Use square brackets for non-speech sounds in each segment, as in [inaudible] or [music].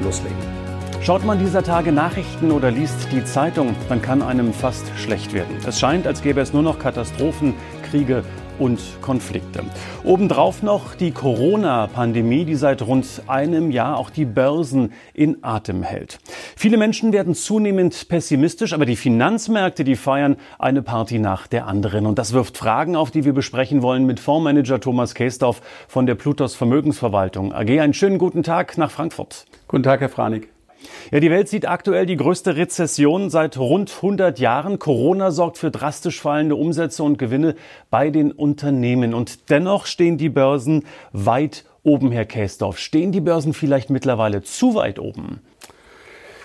loslegen. Schaut man dieser Tage Nachrichten oder liest die Zeitung, dann kann einem fast schlecht werden. Es scheint, als gäbe es nur noch Katastrophen, Kriege und Konflikte. Obendrauf noch die Corona-Pandemie, die seit rund einem Jahr auch die Börsen in Atem hält. Viele Menschen werden zunehmend pessimistisch, aber die Finanzmärkte, die feiern eine Party nach der anderen. Und das wirft Fragen auf, die wir besprechen wollen mit Fondsmanager Thomas Käsdorf von der Plutos Vermögensverwaltung AG. Einen schönen guten Tag nach Frankfurt. Guten Tag, Herr Franig. Ja, die Welt sieht aktuell die größte Rezession seit rund 100 Jahren. Corona sorgt für drastisch fallende Umsätze und Gewinne bei den Unternehmen. Und dennoch stehen die Börsen weit oben, Herr Käsdorf. Stehen die Börsen vielleicht mittlerweile zu weit oben?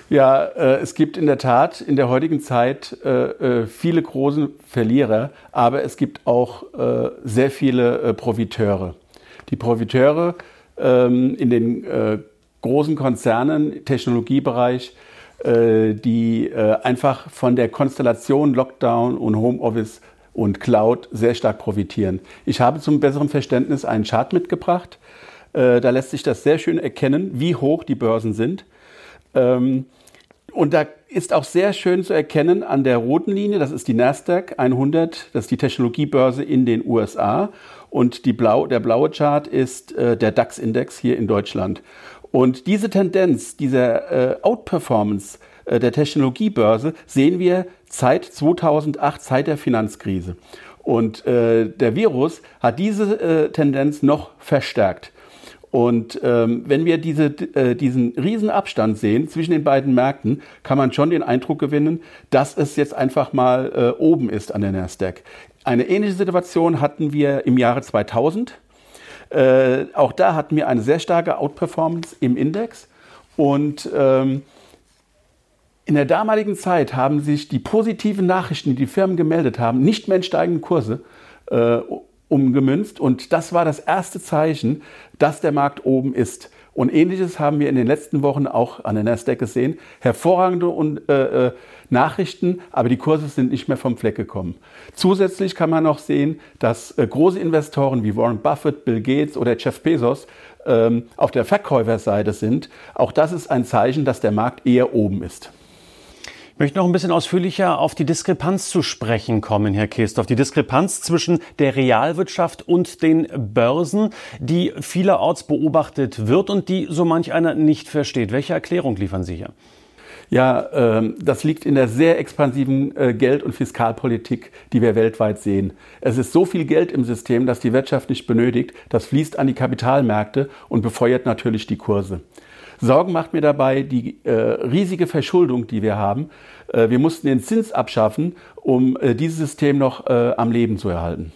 Ja, äh, es gibt in der Tat in der heutigen Zeit äh, äh viele große Verlierer, aber es gibt auch äh, sehr viele äh, Profiteure. Die Profiteure ähm, in den äh, großen Konzernen, Technologiebereich, äh, die äh, einfach von der Konstellation Lockdown und Homeoffice und Cloud sehr stark profitieren. Ich habe zum besseren Verständnis einen Chart mitgebracht. Äh, da lässt sich das sehr schön erkennen, wie hoch die Börsen sind. Ähm, und da ist auch sehr schön zu erkennen an der roten Linie, das ist die Nasdaq 100, das ist die Technologiebörse in den USA. Und blau, der blaue Chart ist der DAX-Index hier in Deutschland. Und diese Tendenz, dieser äh, Outperformance äh, der Technologiebörse sehen wir seit 2008, seit der Finanzkrise. Und äh, der Virus hat diese Tendenz noch verstärkt. Und ähm, wenn wir diese, äh, diesen Riesenabstand sehen zwischen den beiden Märkten, kann man schon den Eindruck gewinnen, dass es jetzt einfach mal äh, oben ist an der Nasdaq. Eine ähnliche Situation hatten wir im Jahre 2000. Äh, auch da hatten wir eine sehr starke Outperformance im Index. Und ähm, in der damaligen Zeit haben sich die positiven Nachrichten, die die Firmen gemeldet haben, nicht mehr in steigende Kurse äh, umgemünzt. Und das war das erste Zeichen, dass der Markt oben ist. Und ähnliches haben wir in den letzten Wochen auch an der Nasdaq gesehen. Hervorragende und, äh, äh, Nachrichten, aber die Kurse sind nicht mehr vom Fleck gekommen. Zusätzlich kann man noch sehen, dass äh, große Investoren wie Warren Buffett, Bill Gates oder Jeff Bezos ähm, auf der Verkäuferseite sind. Auch das ist ein Zeichen, dass der Markt eher oben ist. Ich möchte noch ein bisschen ausführlicher auf die Diskrepanz zu sprechen kommen, Herr Kestorf. Die Diskrepanz zwischen der Realwirtschaft und den Börsen, die vielerorts beobachtet wird und die so manch einer nicht versteht. Welche Erklärung liefern Sie hier? Ja, ähm, das liegt in der sehr expansiven äh, Geld- und Fiskalpolitik, die wir weltweit sehen. Es ist so viel Geld im System, dass die Wirtschaft nicht benötigt. Das fließt an die Kapitalmärkte und befeuert natürlich die Kurse. Sorgen macht mir dabei die äh, riesige Verschuldung, die wir haben. Äh, wir mussten den Zins abschaffen, um äh, dieses System noch äh, am Leben zu erhalten.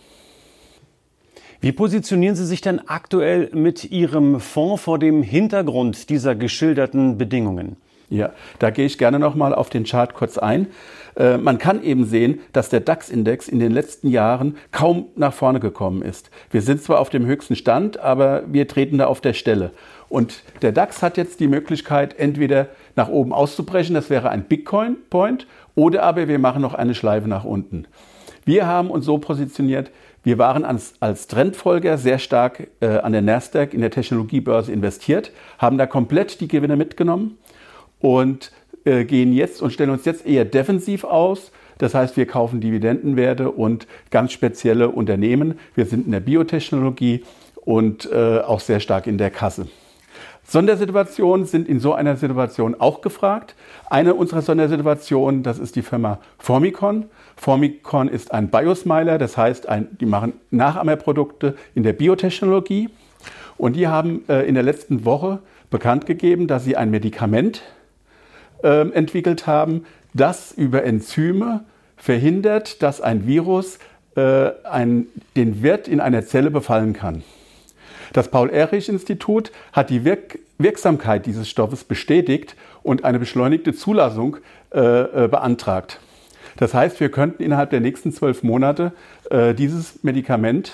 Wie positionieren Sie sich denn aktuell mit Ihrem Fonds vor dem Hintergrund dieser geschilderten Bedingungen? Ja, da gehe ich gerne nochmal auf den Chart kurz ein. Äh, man kann eben sehen, dass der DAX-Index in den letzten Jahren kaum nach vorne gekommen ist. Wir sind zwar auf dem höchsten Stand, aber wir treten da auf der Stelle. Und der DAX hat jetzt die Möglichkeit, entweder nach oben auszubrechen, das wäre ein Bitcoin-Point, oder aber wir machen noch eine Schleife nach unten. Wir haben uns so positioniert, wir waren als, als Trendfolger sehr stark äh, an der Nasdaq in der Technologiebörse investiert, haben da komplett die Gewinne mitgenommen und äh, gehen jetzt und stellen uns jetzt eher defensiv aus. Das heißt, wir kaufen Dividendenwerte und ganz spezielle Unternehmen. Wir sind in der Biotechnologie und äh, auch sehr stark in der Kasse. Sondersituationen sind in so einer Situation auch gefragt. Eine unserer Sondersituationen, das ist die Firma Formicon. Formicon ist ein Biosmiler, das heißt, ein, die machen Nachahmerprodukte in der Biotechnologie. Und die haben äh, in der letzten Woche bekannt gegeben, dass sie ein Medikament äh, entwickelt haben, das über Enzyme verhindert, dass ein Virus äh, ein, den Wirt in einer Zelle befallen kann. Das Paul-Ehrlich-Institut hat die Wirk Wirksamkeit dieses Stoffes bestätigt und eine beschleunigte Zulassung äh, äh, beantragt. Das heißt, wir könnten innerhalb der nächsten zwölf Monate äh, dieses Medikament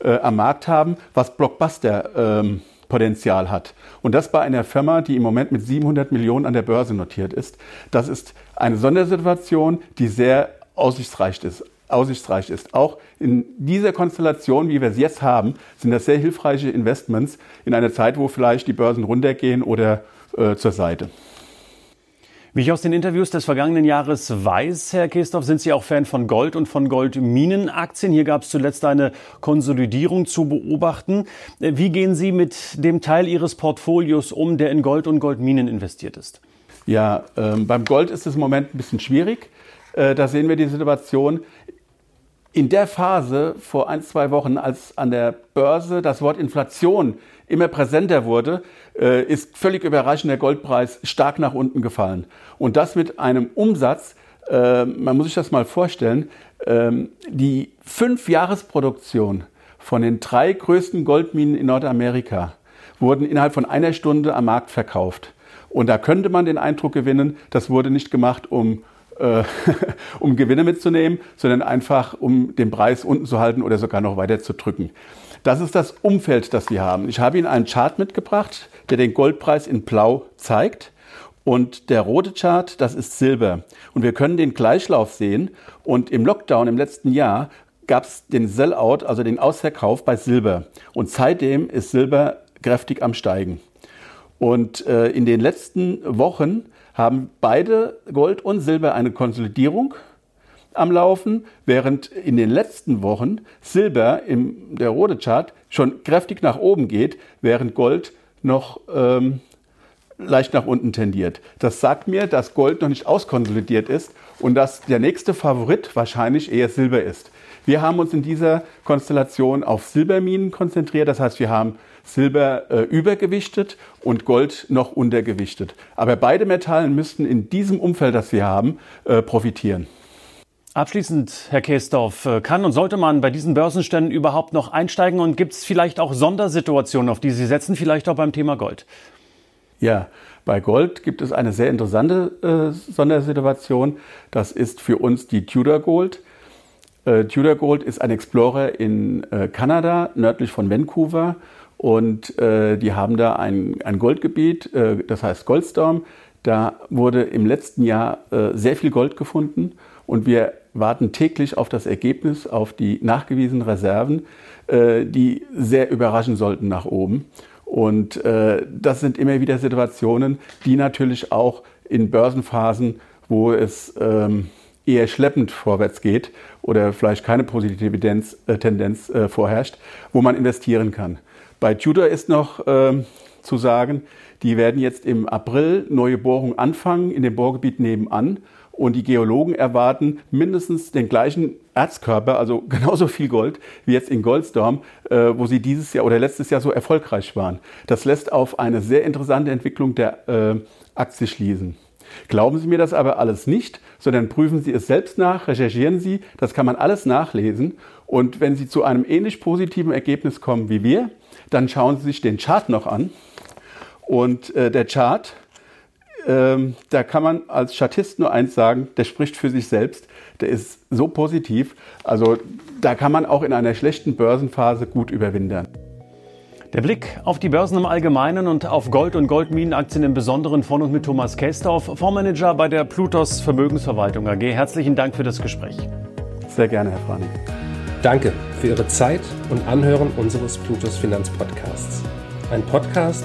äh, am Markt haben, was Blockbuster-Potenzial ähm, hat. Und das bei einer Firma, die im Moment mit 700 Millionen an der Börse notiert ist. Das ist eine Sondersituation, die sehr aussichtsreich ist aussichtsreich ist. Auch in dieser Konstellation, wie wir es jetzt haben, sind das sehr hilfreiche Investments in einer Zeit, wo vielleicht die Börsen runtergehen oder äh, zur Seite. Wie ich aus den Interviews des vergangenen Jahres weiß, Herr Kestorf, sind Sie auch Fan von Gold und von Goldminenaktien. Hier gab es zuletzt eine Konsolidierung zu beobachten. Wie gehen Sie mit dem Teil Ihres Portfolios um, der in Gold und Goldminen investiert ist? Ja, ähm, beim Gold ist es im Moment ein bisschen schwierig. Äh, da sehen wir die Situation, in der Phase vor ein, zwei Wochen, als an der Börse das Wort Inflation immer präsenter wurde, äh, ist völlig überraschend der Goldpreis stark nach unten gefallen. Und das mit einem Umsatz, äh, man muss sich das mal vorstellen, ähm, die fünf Jahresproduktion von den drei größten Goldminen in Nordamerika wurden innerhalb von einer Stunde am Markt verkauft. Und da könnte man den Eindruck gewinnen, das wurde nicht gemacht, um äh, [laughs] um Gewinne mitzunehmen, sondern einfach, um den Preis unten zu halten oder sogar noch weiter zu drücken. Das ist das Umfeld, das wir haben. Ich habe Ihnen einen Chart mitgebracht, der den Goldpreis in Blau zeigt. Und der rote Chart, das ist Silber. Und wir können den Gleichlauf sehen. Und im Lockdown im letzten Jahr gab es den Sellout, also den Ausverkauf bei Silber. Und seitdem ist Silber kräftig am Steigen. Und äh, in den letzten Wochen haben beide Gold und Silber eine Konsolidierung am Laufen, während in den letzten Wochen Silber im der rote Chart schon kräftig nach oben geht, während Gold noch ähm, leicht nach unten tendiert. Das sagt mir, dass Gold noch nicht auskonsolidiert ist und dass der nächste Favorit wahrscheinlich eher Silber ist. Wir haben uns in dieser Konstellation auf Silberminen konzentriert. Das heißt, wir haben Silber äh, übergewichtet und Gold noch untergewichtet. Aber beide Metallen müssten in diesem Umfeld, das wir haben, äh, profitieren. Abschließend, Herr Käsdorf, äh, kann und sollte man bei diesen Börsenständen überhaupt noch einsteigen und gibt es vielleicht auch Sondersituationen, auf die Sie setzen, vielleicht auch beim Thema Gold? Ja, bei Gold gibt es eine sehr interessante äh, Sondersituation. Das ist für uns die Tudor Gold. Äh, Tudor Gold ist ein Explorer in äh, Kanada, nördlich von Vancouver. Und äh, die haben da ein, ein Goldgebiet, äh, das heißt Goldstorm. Da wurde im letzten Jahr äh, sehr viel Gold gefunden. Und wir warten täglich auf das Ergebnis, auf die nachgewiesenen Reserven, äh, die sehr überraschen sollten nach oben. Und äh, das sind immer wieder Situationen, die natürlich auch in Börsenphasen, wo es ähm, eher schleppend vorwärts geht oder vielleicht keine positive Tendenz, äh, Tendenz äh, vorherrscht, wo man investieren kann. Bei Tudor ist noch äh, zu sagen, die werden jetzt im April neue Bohrungen anfangen in dem Bohrgebiet nebenan. Und die Geologen erwarten mindestens den gleichen Erzkörper, also [laughs] genauso viel Gold wie jetzt in Goldstorm, äh, wo sie dieses Jahr oder letztes Jahr so erfolgreich waren. Das lässt auf eine sehr interessante Entwicklung der äh, Aktie schließen. Glauben Sie mir das aber alles nicht, sondern prüfen Sie es selbst nach, recherchieren Sie, das kann man alles nachlesen. Und wenn Sie zu einem ähnlich positiven Ergebnis kommen wie wir, dann schauen Sie sich den Chart noch an. Und äh, der Chart, ähm, da kann man als Statist nur eins sagen, der spricht für sich selbst. Der ist so positiv. Also da kann man auch in einer schlechten Börsenphase gut überwintern. Der Blick auf die Börsen im Allgemeinen und auf Gold- und Goldminenaktien im Besonderen von und mit Thomas Kästorf, Fondsmanager bei der Plutos Vermögensverwaltung AG. Herzlichen Dank für das Gespräch. Sehr gerne, Herr Frani. Danke für Ihre Zeit und Anhören unseres Plutos Finanzpodcasts. Ein Podcast,